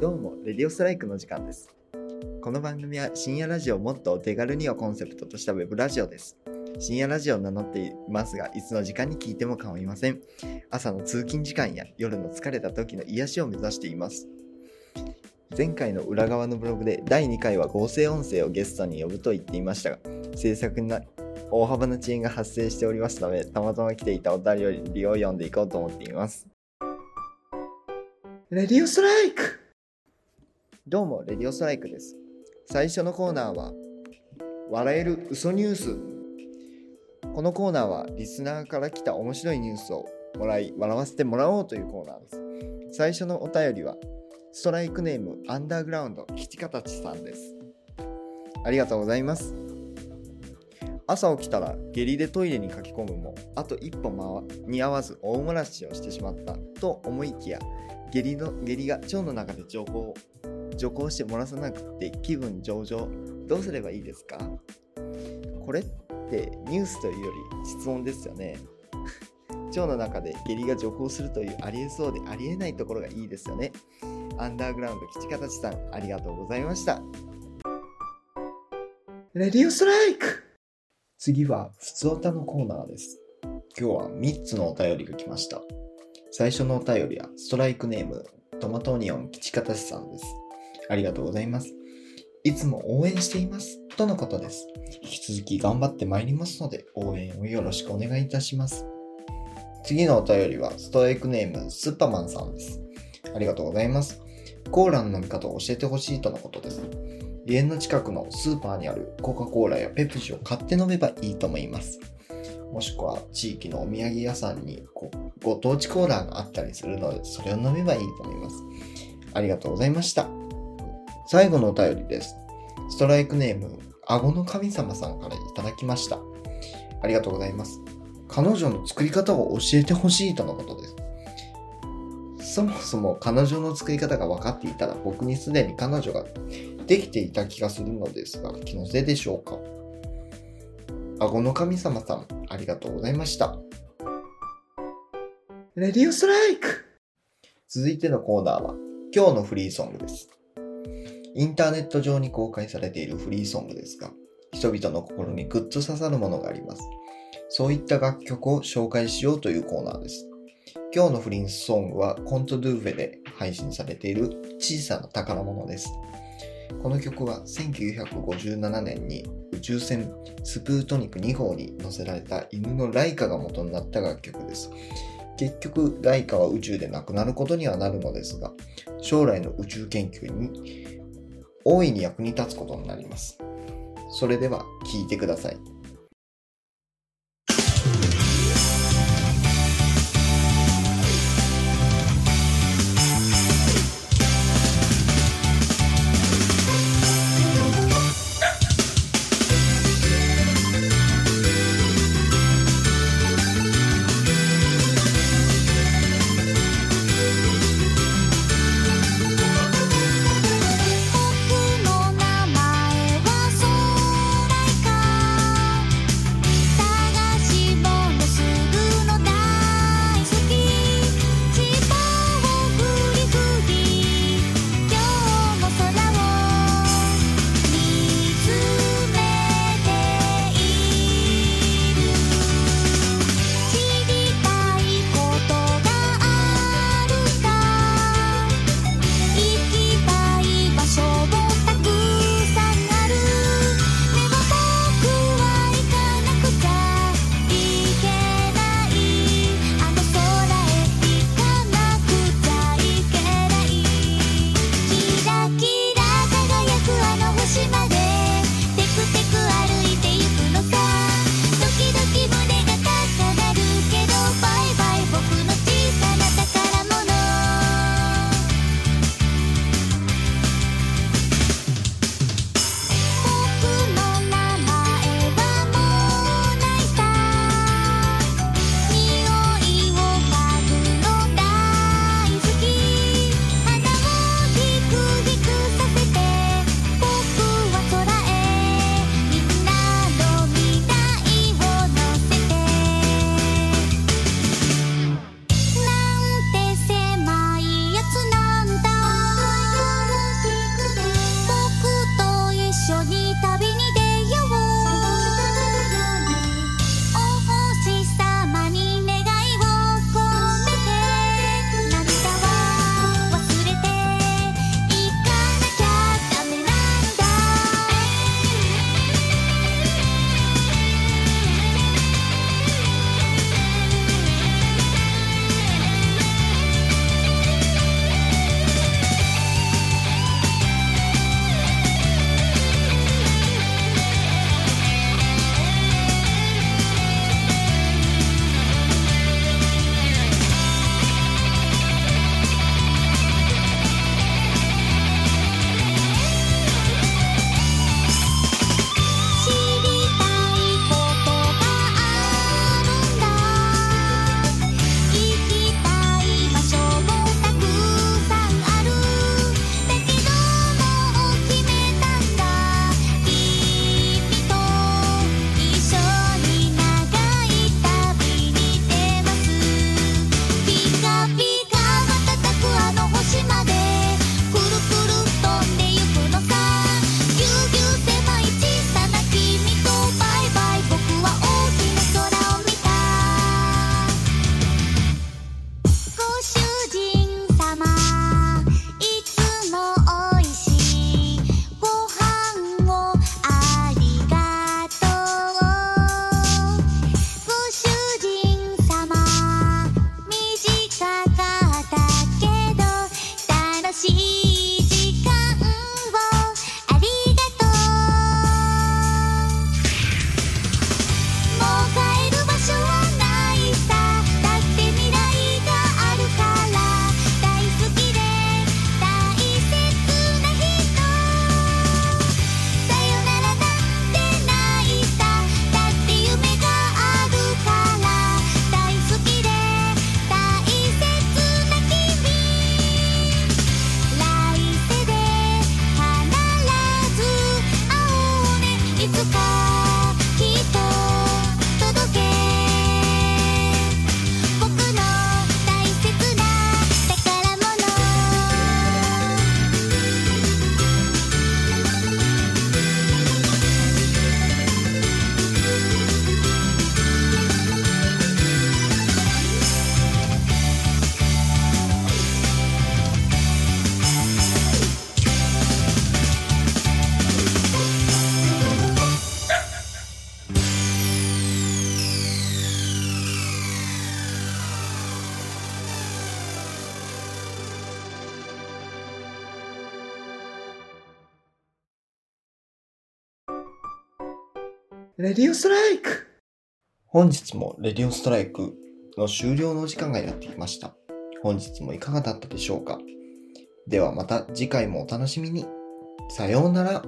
どうも、レディオストライクの時間です。この番組は深夜ラジオをもっとお手軽にをコンセプトとしたウェブラジオです。深夜ラジオを名乗っていますが、いつの時間に聞いても構いません。朝の通勤時間や夜の疲れた時の癒しを目指しています。前回の裏側のブログで第2回は合成音声をゲストに呼ぶと言っていましたが、制作に大幅な遅延が発生しておりますので、たまたま来ていたお便りを読んでいこうと思っています。レディオストライクどうも、レディオストライクです。最初のコーナーは、笑える嘘ニュース。このコーナーは、リスナーから来た面白いニュースをもらい、笑わせてもらおうというコーナーです。最初のお便りは、ストライクネーム、アンダーグラウンド、吉形さんです。ありがとうございます。朝起きたら下痢でトイレに駆け込むもあと一歩間に合わず大漏らしをしてしまったと思いきや下痢の下痢が腸の中で徐行徐行して漏らさなくて気分上々どうすればいいですか？これってニュースというより質問ですよね腸の中で下痢が徐行するというありえそうでありえないところがいいですよねアンダーグラウンド吉形さんありがとうございましたレディオストライク次は、ふつおたのコーナーです。今日は3つのお便りが来ました。最初のお便りは、ストライクネーム、トマトオニオン吉方さんです。ありがとうございます。いつも応援しています。とのことです。引き続き頑張ってまいりますので、応援をよろしくお願いいたします。次のお便りは、ストライクネーム、スッパーマンさんです。ありがとうございます。コーラの飲み方を教えてほしいとのことです。家の近くのスーパーにあるコカ・コーラやペプシを買って飲めばいいと思います。もしくは地域のお土産屋さんにご当地コーラがあったりするので、それを飲めばいいと思います。ありがとうございました。最後のお便りです。ストライクネーム、顎の神様さんからいただきました。ありがとうございます。彼女の作り方を教えてほしいとのことです。そもそも彼女の作り方が分かっていたら僕にすでに彼女ができていた気がするのですが、気のせいでしょうか。顎の神様さん、ありがとうございました。レディオストライク続いてのコーナーは、今日のフリーソングです。インターネット上に公開されているフリーソングですが、人々の心にグッと刺さるものがあります。そういった楽曲を紹介しようというコーナーです。今日のフリーソングはコントドゥーフェで配信されている小さな宝物です。この曲は1957年に宇宙船スプートニク2号に乗せられた犬のライカが元になった楽曲です。結局、ライカは宇宙でなくなることにはなるのですが、将来の宇宙研究に大いに役に立つことになります。それでは聞いてください。レディオストライク本日もレディオストライクの終了のお時間がやってきました。本日もいかがだったでしょうか？ではまた次回もお楽しみに。さようなら。